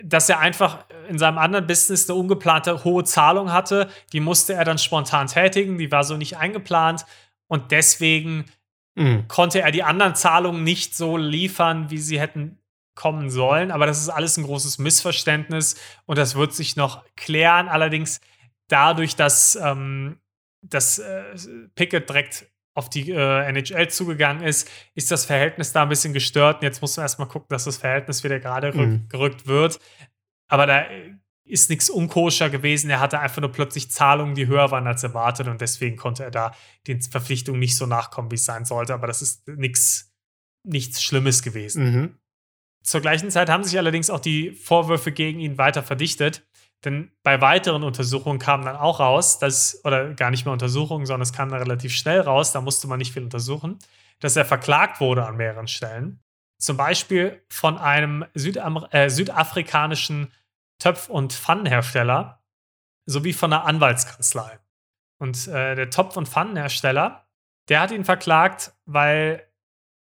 dass er einfach in seinem anderen Business eine ungeplante hohe Zahlung hatte. Die musste er dann spontan tätigen, die war so nicht eingeplant und deswegen Mhm. konnte er die anderen Zahlungen nicht so liefern, wie sie hätten kommen sollen. Aber das ist alles ein großes Missverständnis und das wird sich noch klären. Allerdings dadurch, dass, ähm, dass äh, Pickett direkt auf die äh, NHL zugegangen ist, ist das Verhältnis da ein bisschen gestört. Und jetzt muss man erstmal gucken, dass das Verhältnis wieder gerade Mhm. gerückt wird. Aber da ist nichts unkoscher gewesen. Er hatte einfach nur plötzlich Zahlungen, die höher waren als erwartet und deswegen konnte er da den Verpflichtungen nicht so nachkommen, wie es sein sollte. Aber das ist nichts nichts Schlimmes gewesen. Mhm. Zur gleichen Zeit haben sich allerdings auch die Vorwürfe gegen ihn weiter verdichtet. Denn bei weiteren Untersuchungen kam dann auch raus, dass, oder gar nicht mehr Untersuchungen, sondern es kam dann relativ schnell raus, da musste man nicht viel untersuchen, dass er verklagt wurde an mehreren Stellen. Zum Beispiel von einem Südam äh, südafrikanischen Töpf- und Pfannenhersteller sowie von einer Anwaltskanzlei. Und äh, der Topf- und Pfannenhersteller, der hat ihn verklagt, weil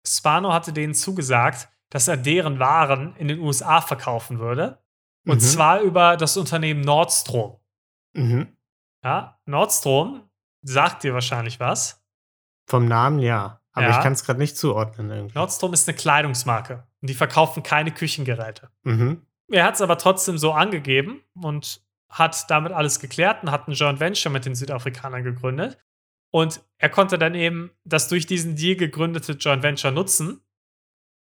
Spano hatte denen zugesagt, dass er deren Waren in den USA verkaufen würde. Und Mhm. zwar über das Unternehmen Nordstrom. Mhm. Ja, Nordstrom sagt dir wahrscheinlich was. Vom Namen ja. Aber Ja. ich kann es gerade nicht zuordnen irgendwie. Nordstrom ist eine Kleidungsmarke und die verkaufen keine Küchengeräte. Mhm. Er hat es aber trotzdem so angegeben und hat damit alles geklärt und hat ein Joint Venture mit den Südafrikanern gegründet. Und er konnte dann eben das durch diesen Deal gegründete Joint Venture nutzen,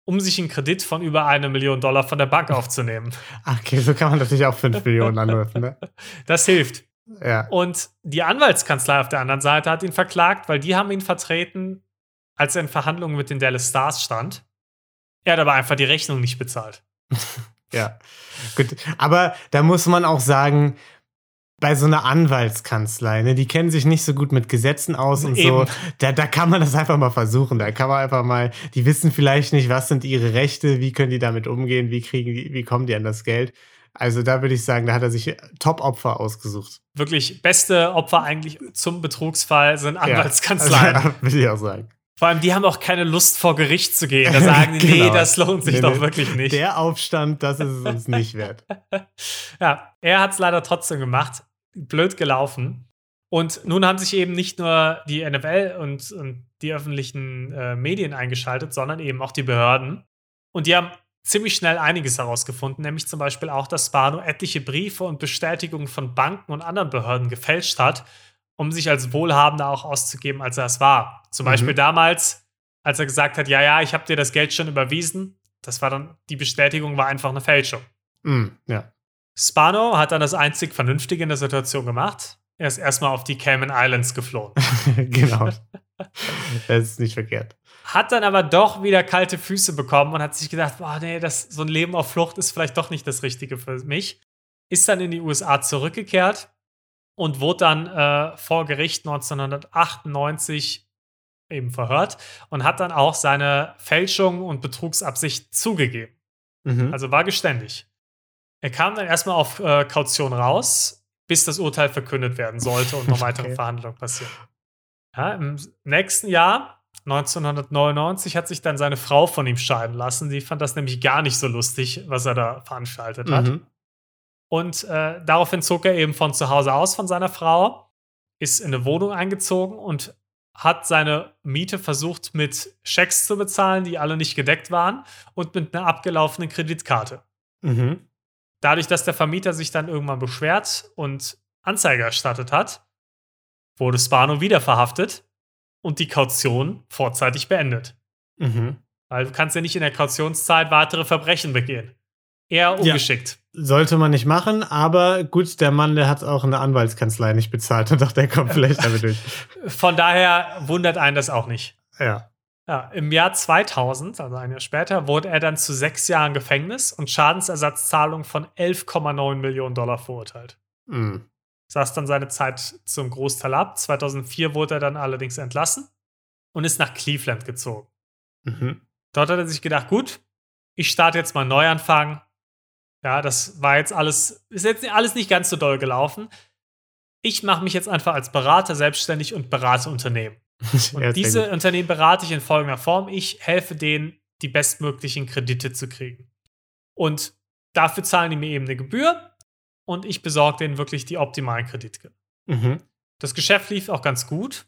um sich einen Kredit von über eine Million Dollar von der Bank <laughs> aufzunehmen. Ach, okay, so kann man natürlich auch 5 Millionen anrufen, ne? <laughs> Das hilft. Ja. Und die Anwaltskanzlei auf der anderen Seite hat ihn verklagt, weil die haben ihn vertreten, als er in Verhandlungen mit den Dallas Stars stand. Er hat aber einfach die Rechnung nicht bezahlt. <laughs> Ja, gut. Aber da muss man auch sagen, bei so einer Anwaltskanzlei, ne, die kennen sich nicht so gut mit Gesetzen aus und so. Eben. Da, da kann man das einfach mal versuchen. Da kann man einfach mal, die wissen vielleicht nicht, was sind ihre Rechte, wie können die damit umgehen, wie kriegen die, wie kommen die an das Geld. Also da würde ich sagen, da hat er sich Top-Opfer ausgesucht. Wirklich beste Opfer eigentlich zum Betrugsfall sind Ja. Anwaltskanzleien. Also, <laughs> würde ich auch sagen. Vor allem, die haben auch keine Lust vor Gericht zu gehen. Da <laughs> sagen die, nee, Genau. das lohnt sich Nee, doch nee. wirklich nicht. Der Aufstand, das ist es uns nicht wert. <laughs> Ja, er hat es leider trotzdem gemacht. Blöd gelaufen. Und nun haben sich eben nicht nur die NFL und, und die öffentlichen äh, Medien eingeschaltet, sondern eben auch die Behörden. Und die haben ziemlich schnell einiges herausgefunden, nämlich zum Beispiel auch, dass Spano etliche Briefe und Bestätigungen von Banken und anderen Behörden gefälscht hat, um sich als Wohlhabender auch auszugeben, als er es war. Zum Mhm. Beispiel damals, als er gesagt hat, ja, ja, ich habe dir das Geld schon überwiesen. Das war dann, die Bestätigung war einfach eine Fälschung. Mm, ja. Spano hat dann das einzig Vernünftige in der Situation gemacht. Er ist erstmal auf die Cayman Islands geflohen. <laughs> genau. Das ist nicht verkehrt. Hat dann aber doch wieder kalte Füße bekommen und hat sich gedacht, boah, nee, das, so ein Leben auf Flucht ist vielleicht doch nicht das Richtige für mich. Ist dann in die USA zurückgekehrt und wurde dann äh, vor Gericht 1998 eben verhört und hat dann auch seine Fälschung und Betrugsabsicht zugegeben. Mhm. Also war geständig. Er kam dann erstmal auf äh, Kaution raus, bis das Urteil verkündet werden sollte und noch <laughs> weitere Okay. Verhandlungen passieren. Ja, Im nächsten Jahr, 1999, hat sich dann seine Frau von ihm scheiden lassen. Die fand das nämlich gar nicht so lustig, was er da veranstaltet hat. Mhm. Und äh, daraufhin zog er eben von zu Hause aus von seiner Frau, ist in eine Wohnung eingezogen und hat seine Miete versucht mit Schecks zu bezahlen, die alle nicht gedeckt waren und mit einer abgelaufenen Kreditkarte. Mhm. Dadurch, dass der Vermieter sich dann irgendwann beschwert und Anzeige erstattet hat, wurde Spano wieder verhaftet und die Kaution vorzeitig beendet. Mhm. Weil du kannst ja nicht in der Kautionszeit weitere Verbrechen begehen. Eher ungeschickt. Sollte man nicht machen, aber gut, der Mann, der hat auch eine Anwaltskanzlei nicht bezahlt und dachte, der kommt <laughs> vielleicht damit durch. Von daher wundert einen das auch nicht. Ja. Ja, Im Jahr 2000, also ein Jahr später, wurde er dann zu sechs Jahren Gefängnis und Schadensersatzzahlung von 11,9 Millionen Dollar verurteilt. Mhm. Saß dann seine Zeit zum Großteil ab. 2004 wurde er dann allerdings entlassen und ist nach Cleveland gezogen. Mhm. Dort hat er sich gedacht, gut, ich starte jetzt mal einen Neuanfang. Ja, das war jetzt alles, ist jetzt alles nicht ganz so doll gelaufen. Ich mache mich jetzt einfach als Berater selbstständig und berate Unternehmen. <laughs> Und Ja, diese. Unternehmen berate ich in folgender Form. Ich helfe denen, die bestmöglichen Kredite zu kriegen. Und dafür zahlen die mir eben eine Gebühr und ich besorge denen wirklich die optimalen Kredite. Mhm. Das Geschäft lief auch ganz gut,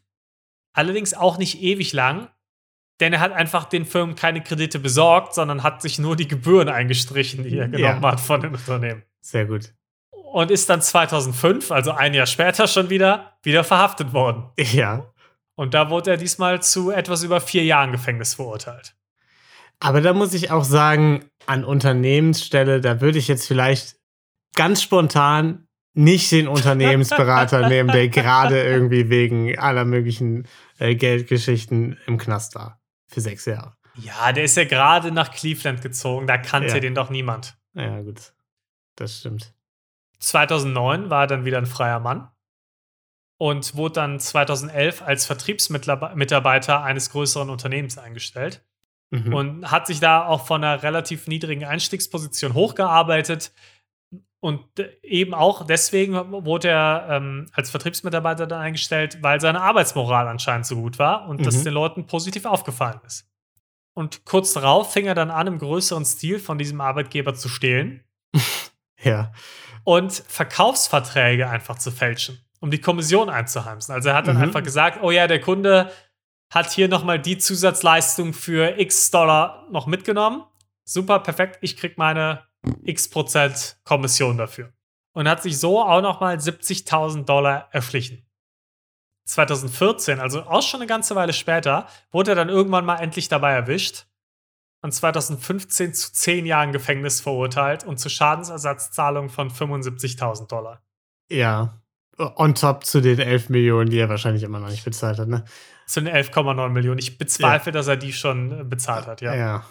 allerdings auch nicht ewig lang, denn er hat einfach den Firmen keine Kredite besorgt, sondern hat sich nur die Gebühren eingestrichen, die er Ja. genommen hat von den Unternehmen. Sehr gut. Und ist dann 2005, also ein Jahr später schon wieder, wieder verhaftet worden. Ja. Und da wurde er diesmal zu etwas über vier Jahren Gefängnis verurteilt. Aber da muss ich auch sagen, an Unternehmensstelle, da würde ich jetzt vielleicht ganz spontan nicht den Unternehmensberater <laughs> nehmen, der gerade irgendwie wegen aller möglichen äh, Geldgeschichten im Knast war. Für sechs Jahre. Ja, der ist ja gerade nach Cleveland gezogen, da kannte Ja. den doch niemand. Ja, gut. Das stimmt. 2009 war er dann wieder ein freier Mann und wurde dann 2011 als Vertriebsmitarbeiter eines größeren Unternehmens eingestellt Mhm. und hat sich da auch von einer relativ niedrigen Einstiegsposition hochgearbeitet. Und eben auch deswegen wurde er ähm, als Vertriebsmitarbeiter dann eingestellt, weil seine Arbeitsmoral anscheinend so gut war und das Mhm. den Leuten positiv aufgefallen ist. Und kurz darauf fing er dann an, im größeren Stil von diesem Arbeitgeber zu stehlen <laughs> ja. und Verkaufsverträge einfach zu fälschen um die Kommission einzuheimsen. Also er hat dann Mhm. einfach gesagt, oh ja, der Kunde hat hier nochmal die Zusatzleistung für x Dollar noch mitgenommen. Super, perfekt, ich krieg meine x Prozent Kommission dafür. Und hat sich so auch nochmal 70.000 Dollar erschlichen. 2014, also auch schon eine ganze Weile später, wurde er dann irgendwann mal endlich dabei erwischt und 2015 zu 10 Jahren Gefängnis verurteilt und zu Schadensersatzzahlungen von 75.000 Dollar. Ja. On top zu den 11 Millionen, die er wahrscheinlich immer noch nicht bezahlt hat, ne? Zu den 11,9 Millionen. Ich bezweifle, dass er die schon äh, bezahlt hat, ja. ja.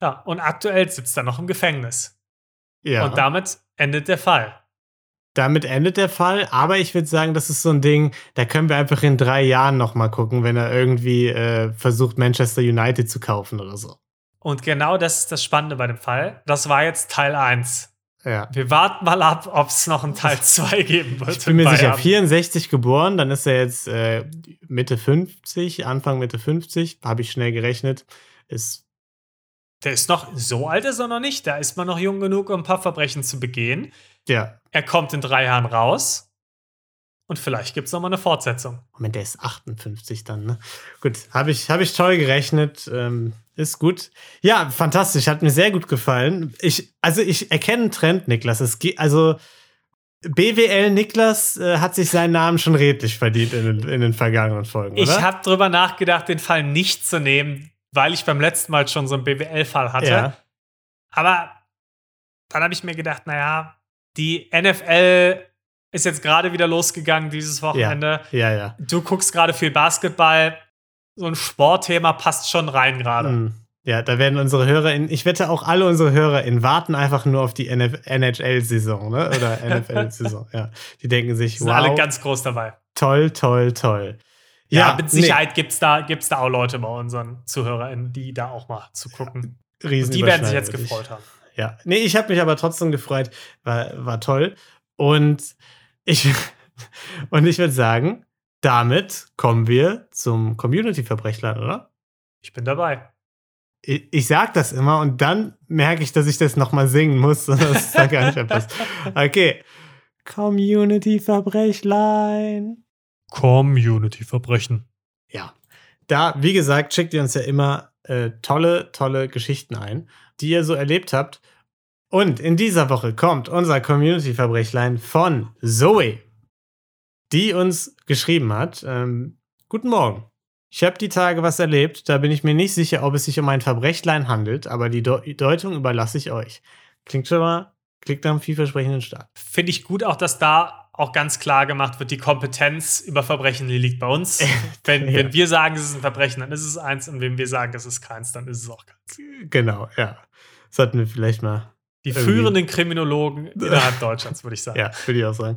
Ja. und aktuell sitzt er noch im Gefängnis. ja. Und damit endet der Fall. Damit endet der Fall, aber ich würde sagen, das ist so ein Ding, da können wir einfach in drei Jahren noch mal gucken, wenn er irgendwie äh, versucht, Manchester United zu kaufen oder so. Und genau das ist das Spannende bei dem Fall. Das war jetzt Teil 1. Ja. Wir warten mal ab, ob es noch einen Teil 2 geben wird. Ich bin mir sicher, Bayern. 64 geboren, dann ist er jetzt äh, Mitte 50, Anfang Mitte 50, habe ich schnell gerechnet. Ist, Der ist noch, so alt ist er noch nicht. Da ist man noch jung genug, um ein paar Verbrechen zu begehen. ja, Er kommt in drei Jahren raus. Und vielleicht gibt es noch mal eine Fortsetzung. Moment, der ist 58 dann, ne? Gut, habe ich, hab ich toll gerechnet. Ähm, ist gut. Ja, fantastisch, hat mir sehr gut gefallen. Ich, also ich erkenne einen Trend, Niklas. Es geht, also BWL Niklas äh, hat sich seinen Namen schon redlich verdient in den, in den vergangenen Folgen, oder? Ich habe drüber nachgedacht, den Fall nicht zu nehmen, weil ich beim letzten Mal schon so einen BWL-Fall hatte. ja, Aber dann habe ich mir gedacht, naja, die NFL ist jetzt gerade wieder losgegangen dieses Wochenende. ja, ja. Du guckst gerade viel Basketball. So ein Sportthema passt schon rein gerade. Mm. Ja, da werden unsere Hörer in, ich wette auch alle unsere Hörer in warten einfach nur auf die NHL-Saison, ne? Oder <laughs> NFL-Saison, ja. Die denken sich, Sind wow, alle ganz groß dabei. toll, toll, toll. Ja, mit nee, Sicherheit gibt's da, gibt's da auch Leute bei unseren ZuhörerInnen, die da auch mal zu gucken. riesen die werden sich jetzt gefreut haben. Ja, nee, ich habe mich aber trotzdem gefreut, war, war toll. Und ich, und ich würde sagen, damit kommen wir zum Community-Verbrechlein, oder? Ich bin dabei. Ich, ich sag das immer und dann merke ich, dass ich das nochmal singen muss <laughs> das da gar nicht passt. Okay. Community-Verbrechlein. Community-Verbrechen. Ja. Da, wie gesagt, schickt ihr uns ja immer äh, tolle, tolle Geschichten ein, die ihr so erlebt habt. Und in dieser Woche kommt unser Community-Verbrechlein von Zoe, die uns geschrieben hat. Ähm, Guten Morgen. Ich habe die Tage was erlebt, da bin ich mir nicht sicher, ob es sich um ein Verbrechlein handelt, aber die Deu- Deutung überlasse ich euch. Klingt schon mal, klingt nach einem vielversprechenden Start. Finde ich gut auch, dass da auch ganz klar gemacht wird, die Kompetenz über Verbrechen die liegt bei uns. <laughs> Wenn, Ja. wenn wir sagen, es ist ein Verbrechen, dann ist es eins. Und wenn wir sagen, es ist keins, dann ist es auch keins. Genau, ja. Sollten wir vielleicht mal Die Irgendwie. führenden Kriminologen innerhalb <laughs> Deutschlands, würde ich sagen. Ja, würde ich auch sagen.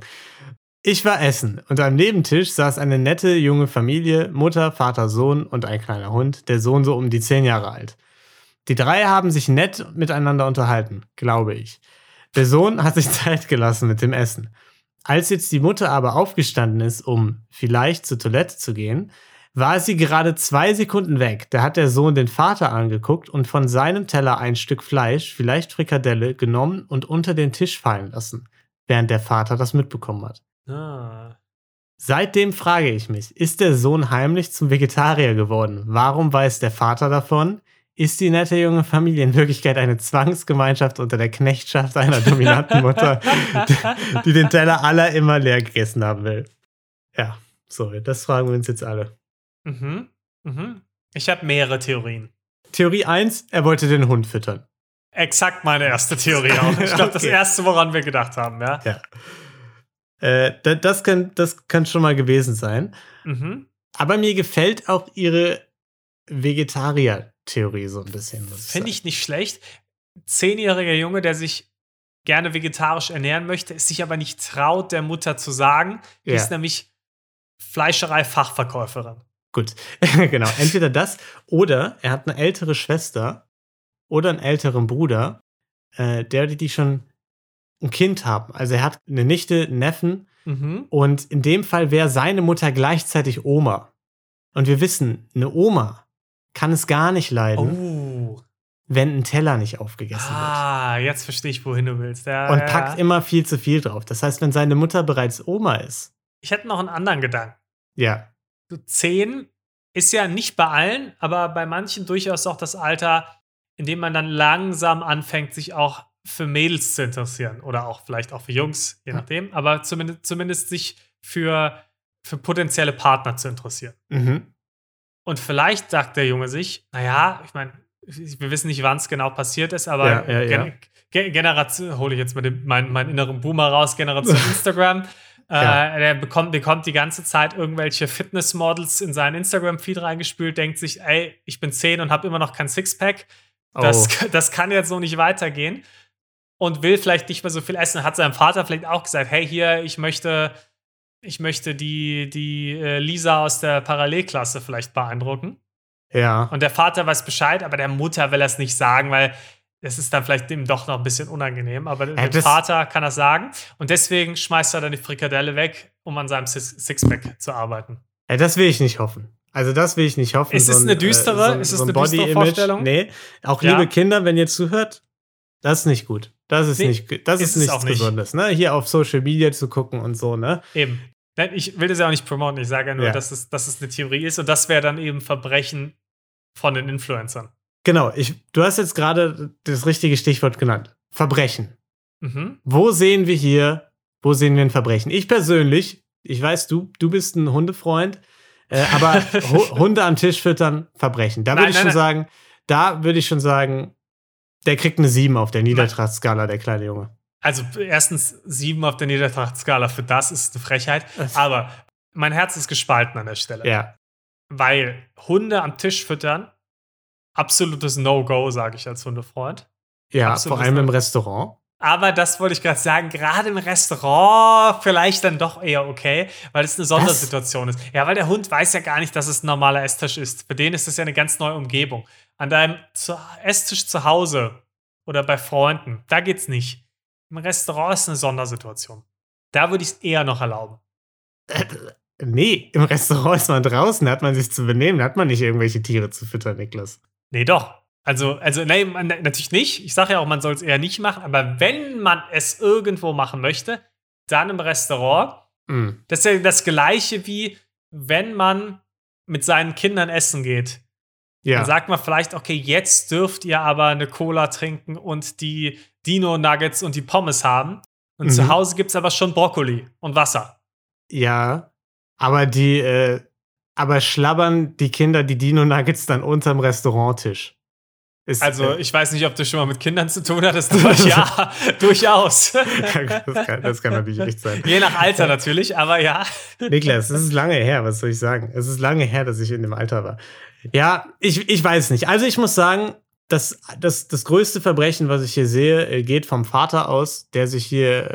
Ich war essen und am Nebentisch saß eine nette junge Familie, Mutter, Vater, Sohn und ein kleiner Hund, der Sohn so um die zehn Jahre alt. Die drei haben sich nett miteinander unterhalten, glaube ich. Der Sohn hat sich <laughs> Zeit gelassen mit dem Essen. Als jetzt die Mutter aber aufgestanden ist, um vielleicht zur Toilette zu gehen, war sie gerade zwei Sekunden weg. Da hat der Sohn den Vater angeguckt und von seinem Teller ein Stück Fleisch, vielleicht Frikadelle, genommen und unter den Tisch fallen lassen, während der Vater das mitbekommen hat. Ah. Seitdem frage ich mich, ist der Sohn heimlich zum Vegetarier geworden? Warum weiß der Vater davon? Ist die nette junge Familie in Wirklichkeit eine Zwangsgemeinschaft unter der Knechtschaft einer dominanten Mutter, die, die den Teller aller immer leer gegessen haben will? Ja, sorry, das fragen wir uns jetzt alle. Mhm. Mhm. Ich habe mehrere Theorien. Theorie 1, er wollte den Hund füttern. Exakt meine erste Theorie auch. Ich glaube, das Okay. erste, woran wir gedacht haben, ja. Ja. Äh, da- das, kann, das kann schon mal gewesen sein. Mhm. Aber mir gefällt auch ihre Vegetarier-Theorie so ein bisschen. Finde ich nicht schlecht. Zehnjähriger Junge, der sich gerne vegetarisch ernähren möchte, es sich aber nicht traut, der Mutter zu sagen. Die Ja. ist nämlich Fleischerei-Fachverkäuferin. Gut, <laughs> genau. Entweder das oder er hat eine ältere Schwester oder einen älteren Bruder, äh, der die schon ein Kind haben. Also er hat eine Nichte, einen Neffen Mhm. und in dem Fall wäre seine Mutter gleichzeitig Oma. Und wir wissen, eine Oma kann es gar nicht leiden, Oh. wenn ein Teller nicht aufgegessen wird. Ah, jetzt verstehe ich, wohin du willst. Ja, Und packt ja. immer viel zu viel drauf. Das heißt, wenn seine Mutter bereits Oma ist, ich hätte noch einen anderen Gedanken. Ja. So 10 ist ja nicht bei allen, aber bei manchen durchaus auch das Alter, in dem man dann langsam anfängt, sich auch für Mädels zu interessieren. Oder auch vielleicht auch für Jungs, je nachdem. Aber zumindest, zumindest sich für, für potenzielle Partner zu interessieren. Mhm. Und vielleicht sagt der Junge sich, naja, ich meine, wir wissen nicht, wann es genau passiert ist, aber Ja, ja, ja. Gen Ge Generation, hole ich jetzt mal den, meinen, meinen inneren Boomer raus, Generation <laughs> Instagram. Ja. Äh, der bekommt, bekommt die ganze Zeit irgendwelche Fitnessmodels in seinen Instagram-Feed reingespült, denkt sich, ey, ich bin 10 und habe immer noch kein Sixpack. Das, Oh. das kann jetzt so nicht weitergehen. Und will vielleicht nicht mehr so viel essen. Hat seinem Vater vielleicht auch gesagt, hey, hier, ich möchte, ich möchte die, die äh, Lisa aus der Parallelklasse vielleicht beeindrucken. Ja. Und der Vater weiß Bescheid, aber der Mutter will es nicht sagen, weil es ist dann vielleicht dem doch noch ein bisschen unangenehm. Aber dem das- Vater kann er sagen. Und deswegen schmeißt er dann die Frikadelle weg, um an seinem Six- Sixpack zu arbeiten. Ja, das will ich nicht hoffen. Also das will ich nicht hoffen. Ist es ein, eine düstere- äh, so ein, ist es so ein eine düstere. Vorstellung? Nee, auch Ja. liebe Kinder, wenn ihr zuhört, das ist nicht gut. Das ist Nee, nicht, das ist ist es nichts nicht. Besonderes. Ne? Hier auf Social Media zu gucken und so, ne? Eben. Nein, Ich will das ja auch nicht promoten. Ich sage ja nur, Ja. dass, es, dass es eine Theorie ist. Und das wäre dann eben Verbrechen von den Influencern. Genau, ich, du hast jetzt gerade das richtige Stichwort genannt. Verbrechen. Mhm. Wo sehen wir hier, wo sehen wir ein Verbrechen? Ich persönlich, ich weiß, du, du bist ein Hundefreund, äh, aber <laughs> Hu- Hunde am Tisch füttern, Verbrechen. Da würde ich schon nein. sagen, da würde ich schon sagen, der kriegt eine 7 auf der Niedertrachtskala, der kleine Junge. Also erstens sieben auf der Niedertrachtskala für das ist eine Frechheit. Aber mein Herz ist gespalten an der Stelle. Ja. Weil Hunde am Tisch füttern, absolutes No-Go, sage ich als Hundefreund. Ja, Absolut vor allem im. Restaurant. Aber das wollte ich gerade sagen, gerade im Restaurant vielleicht dann doch eher okay, weil es eine Sondersituation ist. Ja, weil der Hund weiß ja gar nicht, dass es ein normaler Esstisch ist. Für den ist es ja eine ganz neue Umgebung. An deinem Esstisch zu Hause oder bei Freunden, da geht's nicht. Im Restaurant ist eine Sondersituation. Da würde ich es eher noch erlauben. Nee, im Restaurant ist man draußen, da hat man sich zu benehmen, da hat man nicht irgendwelche Tiere zu füttern, Niklas. Nee, doch. Also, also nee, man, natürlich nicht. Ich sage ja auch, man soll es eher nicht machen. Aber wenn man es irgendwo machen möchte, dann im Restaurant. Mm. Das ist ja das Gleiche wie, wenn man mit seinen Kindern essen geht. Ja. Dann sagt man vielleicht, okay, jetzt dürft ihr aber eine Cola trinken und die Dino-Nuggets und die Pommes haben. Und Mhm. zu Hause gibt es aber schon Brokkoli und Wasser. Ja, aber die, äh, aber schlabbern die Kinder die Dino-Nuggets dann unterm Restauranttisch. Ist, Also, äh, ich weiß nicht, ob du schon mal mit Kindern zu tun hattest, aber <laughs> ja, durchaus. <laughs> das, kann, das kann natürlich echt sein. Je nach Alter natürlich, aber ja. Niklas, es ist lange her, was soll ich sagen? Es ist lange her, dass ich in dem Alter war. Ja, ich, ich weiß nicht. Also ich muss sagen, das, das, das größte Verbrechen, was ich hier sehe, äh, geht vom Vater aus, der sich hier,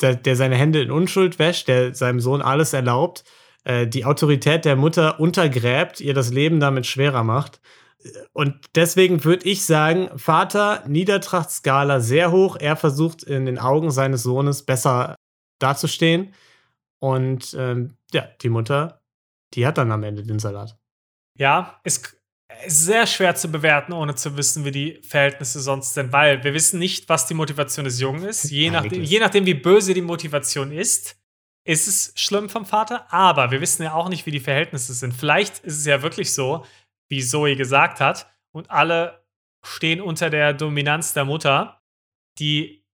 äh, der seine Hände in Unschuld wäscht, der seinem Sohn alles erlaubt, äh, die Autorität der Mutter untergräbt, ihr das Leben damit schwerer macht. Und deswegen würde ich sagen, Vater, Niedertrachtskala sehr hoch. Er versucht in den Augen seines Sohnes besser dazustehen. Und ähm, ja, die Mutter, die hat dann am Ende den Salat. Ja, ist sehr schwer zu bewerten, ohne zu wissen, wie die Verhältnisse sonst sind, weil wir wissen nicht, was die Motivation des Jungen ist. Je, nachdem, je nachdem, wie böse die Motivation ist, ist es schlimm vom Vater. Aber wir wissen ja auch nicht, wie die Verhältnisse sind. Vielleicht ist es ja wirklich so, wie Zoe gesagt hat, und alle stehen unter der Dominanz der Mutter, die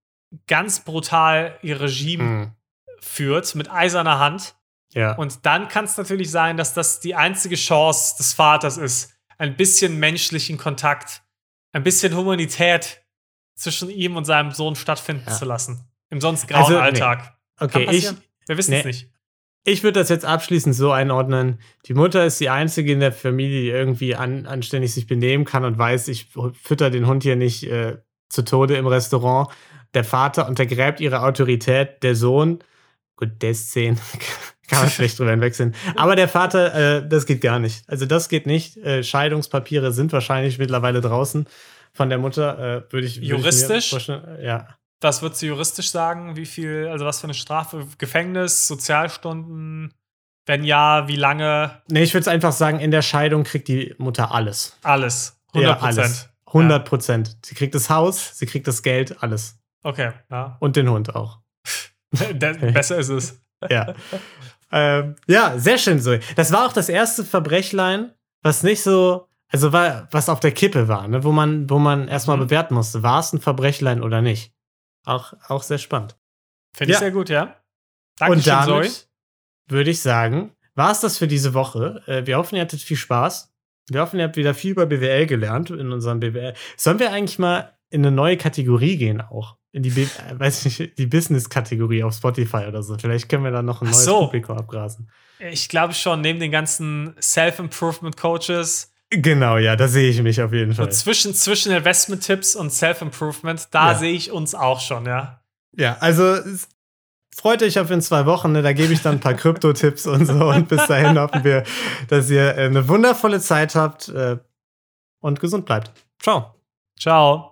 ganz brutal ihr Regime Hm. führt mit eiserner Hand. Ja. Und dann kann es natürlich sein, dass das die einzige Chance des Vaters ist, ein bisschen menschlichen Kontakt, ein bisschen Humanität zwischen ihm und seinem Sohn stattfinden Ja. zu lassen. Im sonst grauen Also, nee. Alltag. okay, Kann ich. Wir wissen nee. es nicht. ich würde das jetzt abschließend so einordnen. Die Mutter ist die einzige in der Familie, die irgendwie an, anständig sich benehmen kann und weiß, ich fütter den Hund hier nicht äh, zu Tode im Restaurant. Der Vater untergräbt ihre Autorität. Der Sohn, gut, der ist zehn, <laughs> kann man schlecht drüber hinwegsehen. Aber der Vater, äh, das geht gar nicht. Also das geht nicht. Äh, Scheidungspapiere sind wahrscheinlich mittlerweile draußen von der Mutter. Äh, würde ich, würd Juristisch? Ich ja. Was würdest du juristisch sagen? Wie viel, also was für eine Strafe? Gefängnis, Sozialstunden? Wenn ja, wie lange? Nee, ich würde es einfach sagen, in der Scheidung kriegt die Mutter alles. Alles. 100 Ja, Prozent. alles. 100 Prozent. Sie kriegt das Haus, sie kriegt das Geld, alles. Okay, ja. Und den Hund auch. <laughs> Besser ist es. ja. Ähm, ja, sehr schön, Zoe. Das war auch das erste Verbrechlein, was nicht so, also war, was auf der Kippe war, ne? wo man, wo man erstmal Mhm. bewerten musste, war es ein Verbrechlein oder nicht. Auch, auch sehr spannend. Finde ich Ja. sehr gut, ja. Und Dankeschön, Zoe. damit würde ich sagen, war es das für diese Woche. Äh, wir hoffen, ihr hattet viel Spaß. Wir hoffen, ihr habt wieder viel über BWL gelernt in unserem BWL. Sollen wir eigentlich mal in eine neue Kategorie gehen auch? In die, B äh, weiß nicht, die Business-Kategorie auf Spotify oder so. Vielleicht können wir da noch ein neues so. Publikum abgrasen. Ich glaube schon, neben den ganzen Self-Improvement-Coaches, Genau, ja, da sehe ich mich auf jeden so Fall. zwischen, zwischen Investment-Tipps und Self-Improvement, da Ja. sehe ich uns auch schon, ja. Ja, also freut euch auf in zwei Wochen. Ne? Da gebe ich dann ein paar <laughs> Krypto-Tipps und so. Und bis dahin hoffen wir, dass ihr äh, eine wundervolle Zeit habt äh, und gesund bleibt. Ciao. Ciao.